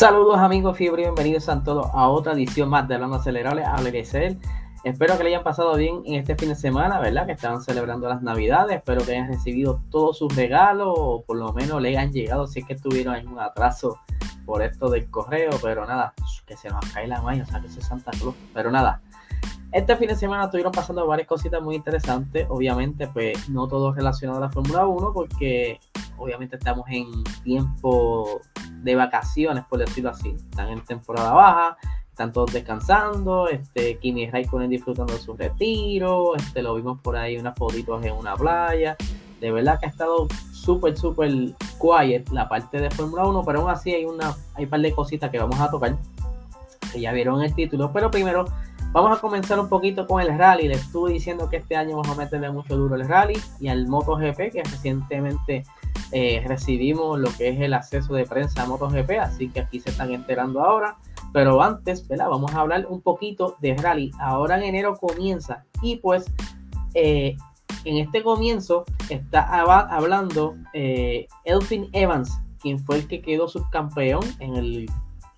Saludos amigos Fiebre, bienvenidos a todos a otra edición más de Hablando Acelerable a Espero que le hayan pasado bien en este fin de semana, ¿verdad? Que estaban celebrando las Navidades. Espero que hayan recibido todos sus regalos o por lo menos le hayan llegado si es que tuvieron algún atraso por esto del correo. Pero nada, que se nos cae la mano, o sea, que es Santa Cruz. Pero nada, este fin de semana estuvieron pasando varias cositas muy interesantes. Obviamente, pues no todo relacionado a la Fórmula 1 porque obviamente estamos en tiempo de vacaciones, por decirlo así. Están en temporada baja están todos descansando, este, Kimi Raikkonen disfrutando de su retiro, este, lo vimos por ahí unas fotitos en una playa, de verdad que ha estado súper, súper quiet la parte de Fórmula 1, pero aún así hay, una, hay un par de cositas que vamos a tocar, que ya vieron el título, pero primero vamos a comenzar un poquito con el rally, les estuve diciendo que este año vamos a meterle mucho duro el rally y al MotoGP, que recientemente eh, recibimos lo que es el acceso de prensa a MotoGP, así que aquí se están enterando ahora. Pero antes, ¿verdad? Vamos a hablar un poquito de rally. Ahora en enero comienza y pues eh, en este comienzo está hablando eh, Elfin Evans, quien fue el que quedó subcampeón en el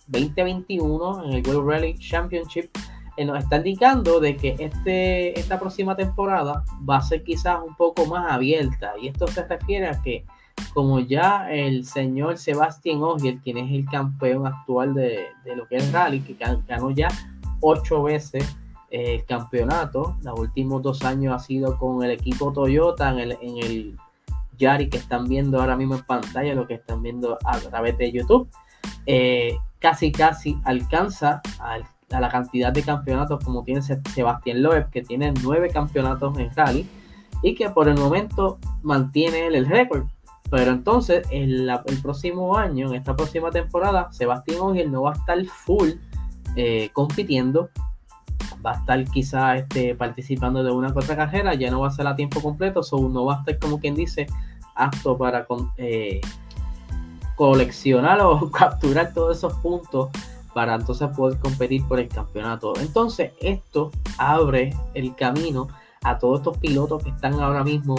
2021 en el World Rally Championship. Eh, nos está indicando de que este, esta próxima temporada va a ser quizás un poco más abierta y esto se refiere a que como ya el señor Sebastián Ogier, quien es el campeón actual de, lo que es rally, que ganó ya ocho veces eh, el campeonato, los últimos dos años ha sido con el equipo Toyota en el, en el Yari que están viendo ahora mismo en pantalla, lo que están viendo a través de YouTube, eh, casi casi alcanza a la cantidad de campeonatos como tiene Sebastián Loeb, que tiene nueve campeonatos en rally y que por el momento mantiene el récord pero entonces, el, el próximo año, en esta próxima temporada, Sebastián Ogier no va a estar full eh, compitiendo. Va a estar quizá este, participando de una otra carrera, ya no va a ser a tiempo completo, so no va a estar como quien dice apto para eh, coleccionar o capturar todos esos puntos para entonces poder competir por el campeonato. Entonces esto abre el camino a todos estos pilotos que están ahora mismo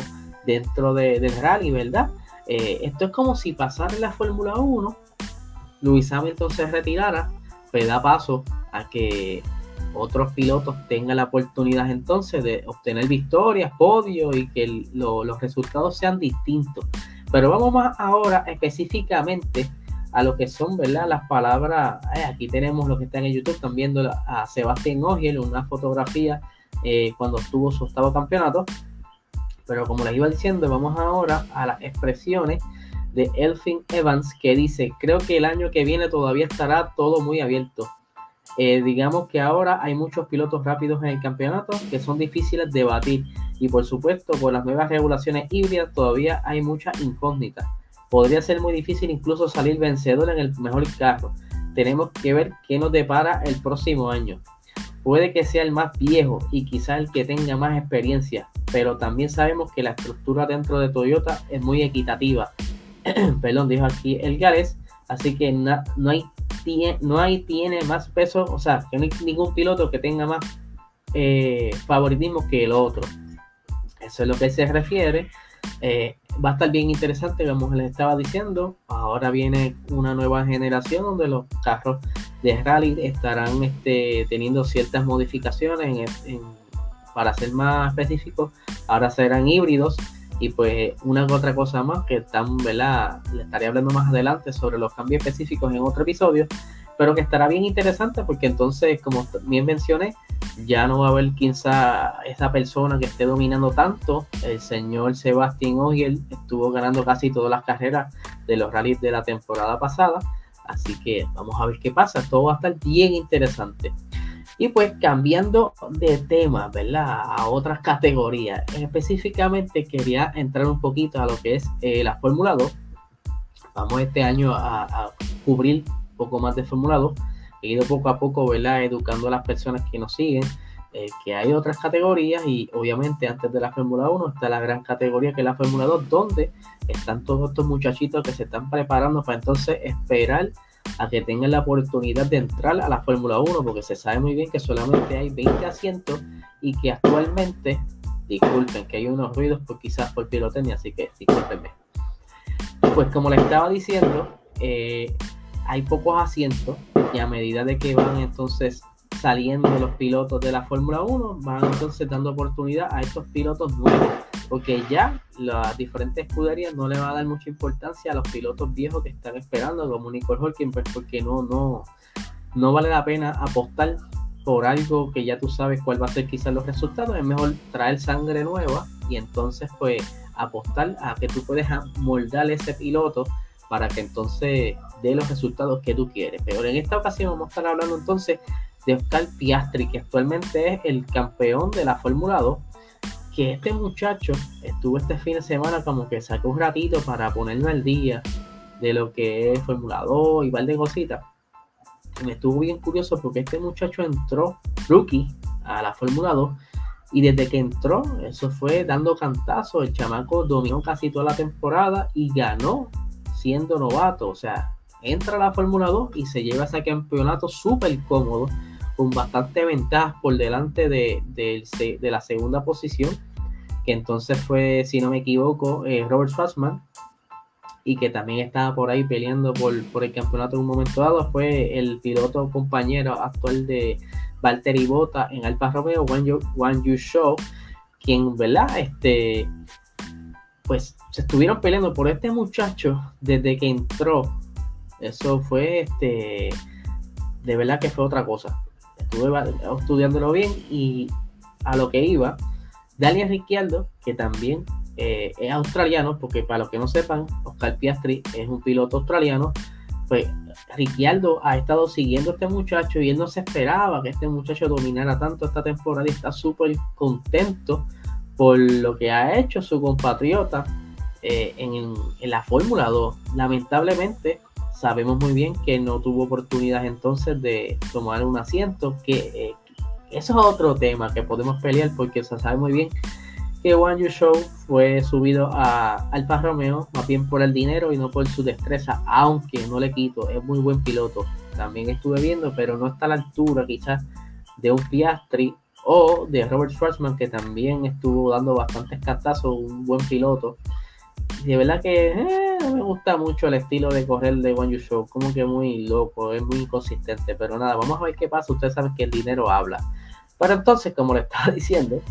dentro del rally, ¿verdad? Eh, esto es como si pasara en la Fórmula 1, Luis Hamilton se retirara, pues da paso a que otros pilotos tengan la oportunidad entonces de obtener victorias, podios y que los resultados sean distintos. Pero vamos más ahora específicamente a lo que son, ¿verdad? Las palabras, eh, aquí tenemos lo que está en YouTube, están viendo a Sebastián Ogiel, una fotografía eh, cuando tuvo su octavo campeonato, pero como les iba diciendo, vamos ahora a las expresiones de Elfin Evans que dice, creo que el año que viene todavía estará todo muy abierto. Eh, digamos que ahora hay muchos pilotos rápidos en el campeonato que son difíciles de batir y por supuesto con las nuevas regulaciones híbridas todavía hay muchas incógnitas. Podría ser muy difícil incluso salir vencedor en el mejor carro. Tenemos que ver qué nos depara el próximo año. Puede que sea el más viejo y quizá el que tenga más experiencia, pero también sabemos que la estructura dentro de Toyota es muy equitativa. Perdón, dijo aquí el Gales, así que no, hay, no hay tiene más peso, o sea, que no hay ningún piloto que tenga más eh, favoritismo que el otro. Eso es lo que se refiere. Eh, va a estar bien interesante, como les estaba diciendo. Ahora viene una nueva generación donde los carros de rally estarán este, teniendo ciertas modificaciones para ser más específicos. Ahora serán híbridos y pues una u otra cosa más que están, ¿verdad? Le estaré hablando más adelante sobre los cambios específicos en otro episodio, pero que estará bien interesante porque entonces, como bien mencioné, ya no va a haber quizá esa persona que esté dominando tanto. El señor Sebastián Ogier estuvo ganando casi todas las carreras de los rallies de la temporada pasada Así que vamos a ver qué pasa. Todo va a estar bien interesante. Y pues cambiando de tema, ¿verdad? A otras categorías. Específicamente quería entrar un poquito a lo que es eh, la Fórmula 2. Vamos este año a, cubrir un poco más de Fórmula 2. He ido poco a poco, ¿verdad? Educando a las personas que nos siguen. Eh, que hay otras categorías y obviamente antes de la Fórmula 1 está la gran categoría que es la Fórmula 2, donde están todos estos muchachitos que se están preparando para entonces esperar a que tengan la oportunidad de entrar a la Fórmula 1, porque se sabe muy bien que solamente hay 20 asientos y que actualmente, disculpen que hay unos ruidos por quizás por pirotecnia, así que discúlpenme. Pues como les estaba diciendo, eh, hay pocos asientos y a medida de que van entonces saliendo los pilotos de la Fórmula 1, van entonces dando oportunidad a estos pilotos nuevos, porque ya las diferentes escuderías no le va a dar mucha importancia a los pilotos viejos que están esperando, como Nicole Hulkenberg, porque no, no, no vale la pena apostar por algo que ya tú sabes cuál va a ser quizás los resultados, es mejor traer sangre nueva y entonces pues apostar a que tú puedes moldar ese piloto para que entonces dé los resultados que tú quieres. Pero en esta ocasión vamos a estar hablando entonces de Oscar Piastri, que actualmente es el campeón de la Fórmula 2, que este muchacho estuvo este fin de semana como que sacó un ratito para ponerme al día de lo que es Fórmula 2 y par de cositas. me estuvo bien curioso porque este muchacho entró rookie a la Fórmula 2 y desde que entró, eso fue dando cantazo. El chamaco dominó casi toda la temporada y ganó siendo novato. O sea, entra a la Fórmula 2 y se lleva ese campeonato súper cómodo con bastante ventaja por delante de, la segunda posición, que entonces fue, si no me equivoco, eh, Robert Schwarzman, y que también estaba por ahí peleando por, por, el campeonato en un momento dado, fue el piloto compañero actual de Valtteri Bota en Alfa Romeo, Juan Yu, Show, quien, ¿verdad? Este, pues se estuvieron peleando por este muchacho desde que entró. Eso fue, este, de verdad que fue otra cosa estudiándolo bien y a lo que iba, Daniel Ricciardo, que también eh, es australiano, porque para los que no sepan, Oscar Piastri es un piloto australiano, pues Ricciardo ha estado siguiendo a este muchacho y él no se esperaba que este muchacho dominara tanto esta temporada y está súper contento por lo que ha hecho su compatriota eh, en, en, la Fórmula 2. Lamentablemente, sabemos muy bien que no tuvo oportunidad entonces de tomar un asiento, que eh, eso es otro tema que podemos pelear porque se sabe muy bien que One You Show fue subido a Alfa Romeo más bien por el dinero y no por su destreza, aunque no le quito, es muy buen piloto. También estuve viendo, pero no está a la altura quizás de un Piastri o de Robert Schwarzman, que también estuvo dando bastantes cartazos, un buen piloto de verdad que eh, me gusta mucho el estilo de correr de One You Show, como que muy loco, es muy inconsistente, pero nada, vamos a ver qué pasa, ustedes saben que el dinero habla. Pero entonces, como le estaba diciendo,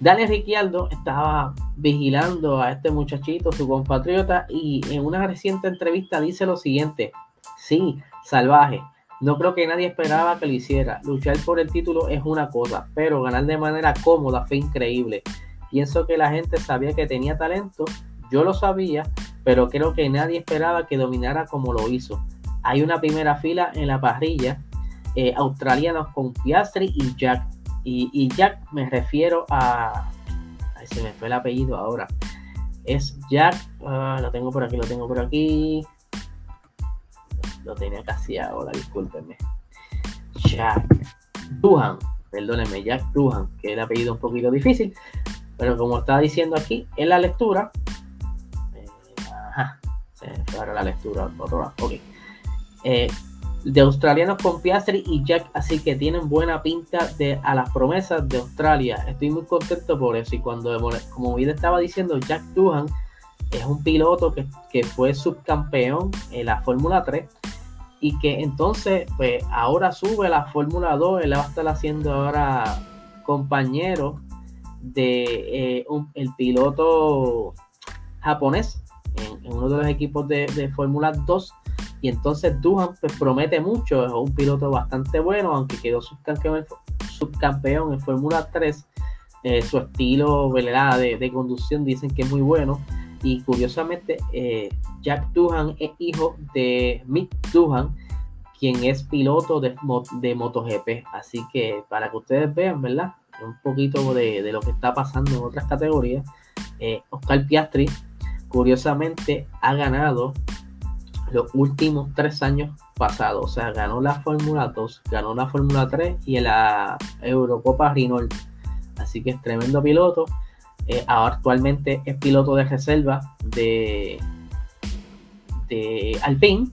Daniel Ricciardo estaba vigilando a este muchachito, su compatriota, y en una reciente entrevista dice lo siguiente, sí, salvaje, no creo que nadie esperaba que lo hiciera, luchar por el título es una cosa, pero ganar de manera cómoda fue increíble. Pienso que la gente sabía que tenía talento, yo lo sabía, pero creo que nadie esperaba que dominara como lo hizo. Hay una primera fila en la parrilla, eh, australianos con Piastri y Jack. Y, Jack me refiero a... Ay, se me fue el apellido ahora. Es Jack, ah, lo tengo por aquí, lo tengo por aquí. Lo tenía casi ahora, discúlpenme. Jack Duhan, perdónenme, Jack Duhan, que el apellido un poquito difícil. Pero como estaba diciendo aquí en la lectura, eh, ajá, se la lectura otro lado. Eh, de australianos con Piastri y Jack, así que tienen buena pinta de a las promesas de Australia. Estoy muy contento por eso. Y cuando, como bien estaba diciendo, Jack Duhan es un piloto que, que fue subcampeón en la Fórmula 3 y que entonces, pues ahora sube a la Fórmula 2. Él va a estar haciendo ahora compañero de eh, el piloto japonés en, uno de los equipos de, Fórmula 2 y entonces Duhan pues, promete mucho, es un piloto bastante bueno, aunque quedó subcampeón, subcampeón en Fórmula 3, eh, su estilo De, de, conducción dicen que es muy bueno. Y curiosamente eh, Jack Duhan es hijo de Mick Duhan, quien es piloto de, de MotoGP, así que para que ustedes vean, ¿verdad? Un poquito de, lo que está pasando en otras categorías, eh, Oscar Piastri, curiosamente, ha ganado los últimos tres años pasados. O sea, ganó la Fórmula 2, ganó la Fórmula 3 y la Eurocopa Renault. Así que es tremendo piloto. Eh, actualmente es piloto de reserva de, de Alpine.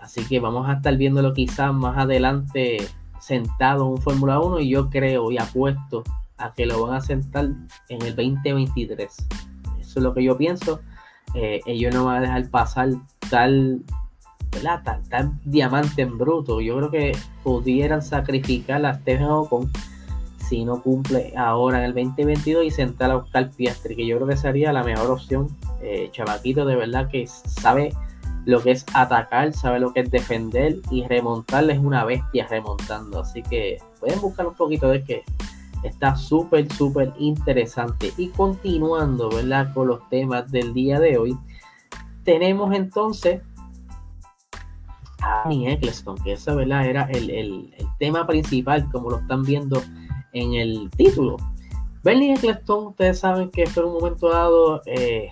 Así que vamos a estar viéndolo quizás más adelante sentado en un Fórmula 1 y yo creo y apuesto a que lo van a sentar en el 2023. Eso es lo que yo pienso. Eh, ellos no van a dejar pasar tal ¿verdad? Tan, diamante en bruto. Yo creo que pudieran sacrificar a Stephen Ocon si no cumple ahora en el 2022 y sentar a Oscar Piastri, que yo creo que sería la mejor opción. Eh, chavaquito de verdad que sabe lo que es atacar, sabe lo que es defender y remontarle es una bestia remontando. Así que pueden buscar un poquito de que está súper, súper interesante. Y continuando, ¿verdad? Con los temas del día de hoy, tenemos entonces a Bernie Eccleston, que esa, ¿verdad? Era el, el, tema principal, como lo están viendo en el título. Bernie Eccleston, ustedes saben que fue en un momento dado eh,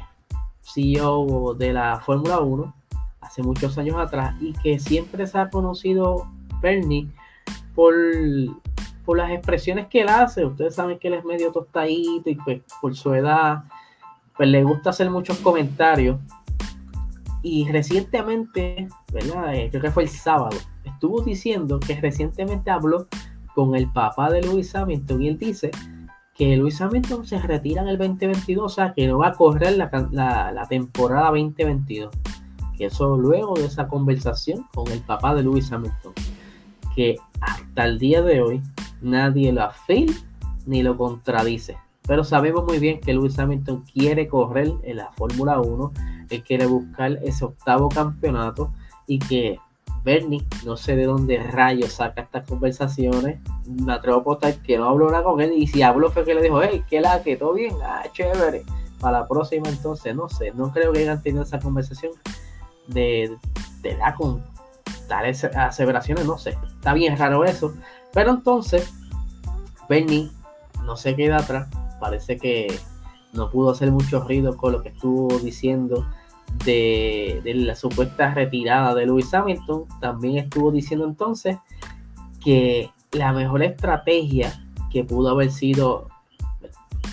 CEO de la Fórmula 1 hace muchos años atrás y que siempre se ha conocido Bernie por, por las expresiones que él hace. Ustedes saben que él es medio tostadito y pues por su edad pues le gusta hacer muchos comentarios. Y recientemente, ¿verdad? Eh, creo que fue el sábado, estuvo diciendo que recientemente habló con el papá de Luis Hamilton y él dice que Luis Hamilton se retira en el 2022, o sea que no va a correr la, la, la temporada 2022 que eso luego de esa conversación con el papá de Lewis Hamilton, que hasta el día de hoy nadie lo afirma ni lo contradice. Pero sabemos muy bien que Lewis Hamilton quiere correr en la Fórmula 1, él quiere buscar ese octavo campeonato y que Bernie, no sé de dónde rayos saca estas conversaciones. Me atrevo a que no habló nada con él. Y si habló fue que le dijo, hey, ¿qué la que todo bien? Ah, chévere. Para la próxima entonces, no sé. No creo que hayan tenido esa conversación de, de la con tales aseveraciones, no sé, está bien raro eso, pero entonces Bernie no se queda atrás, parece que no pudo hacer mucho ruido con lo que estuvo diciendo de, de, la supuesta retirada de Lewis Hamilton, también estuvo diciendo entonces que la mejor estrategia que pudo haber sido,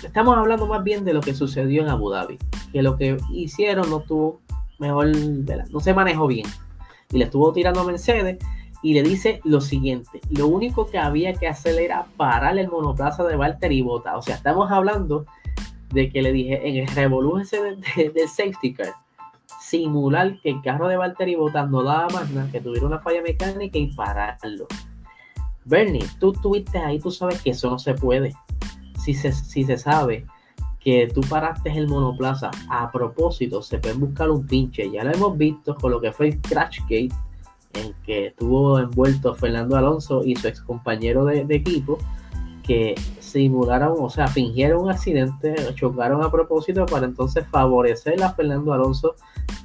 estamos hablando más bien de lo que sucedió en Abu Dhabi, que lo que hicieron no tuvo mejor, no se manejó bien. Y le estuvo tirando a Mercedes y le dice lo siguiente, lo único que había que hacer era parar el monoplaza de Valtteri Bota. O sea, estamos hablando de que le dije en el revolújese del safety car, simular que el carro de Valtteri Bota no daba más que tuviera una falla mecánica y pararlo. Bernie, tú estuviste ahí, tú sabes que eso no se puede. Si se, si se sabe que tú paraste el monoplaza a propósito, se puede buscar un pinche. Ya lo hemos visto con lo que fue el Crashgate, en que estuvo envuelto Fernando Alonso y su ex compañero de, equipo, que simularon, o sea, fingieron un accidente, chocaron a propósito para entonces favorecer a Fernando Alonso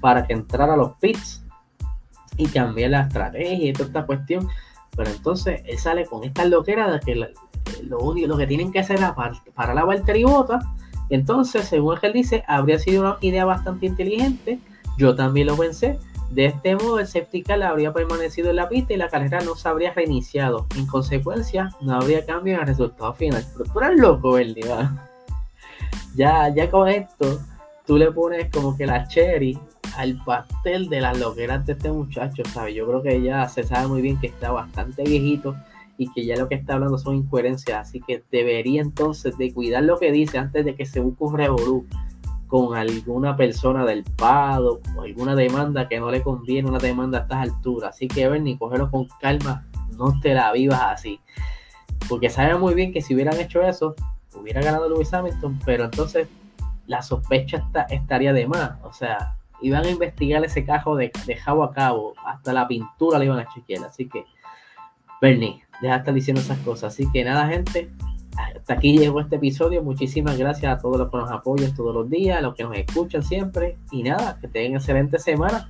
para que entrara a los pits y cambiar la estrategia y toda esta cuestión. Pero entonces él sale con esta loquera de que lo único lo que tienen que hacer es para, la Valtteri Bota entonces, según él dice, habría sido una idea bastante inteligente. Yo también lo pensé. De este modo, el safety habría permanecido en la pista y la carrera no se habría reiniciado. En consecuencia, no habría cambio en el resultado final. Pero tú eres loco, ¿verdad? Ya, ya con esto, tú le pones como que la cherry al pastel de las loqueras de este muchacho, ¿sabes? Yo creo que ya se sabe muy bien que está bastante viejito y que ya lo que está hablando son incoherencias, así que debería entonces de cuidar lo que dice antes de que se busque un revolú con alguna persona del PADO o alguna demanda que no le conviene una demanda a estas alturas. Así que Bernie, cógelo con calma, no te la vivas así. Porque sabe muy bien que si hubieran hecho eso, hubiera ganado Lewis Hamilton, pero entonces la sospecha está, estaría de más. O sea, iban a investigar ese cajo de, de a cabo, hasta la pintura le iban a chequear. Así que, Bernie, deja de estar diciendo esas cosas. Así que nada, gente, hasta aquí llegó este episodio. Muchísimas gracias a todos los que nos apoyan todos los días, a los que nos escuchan siempre. Y nada, que tengan excelente semana.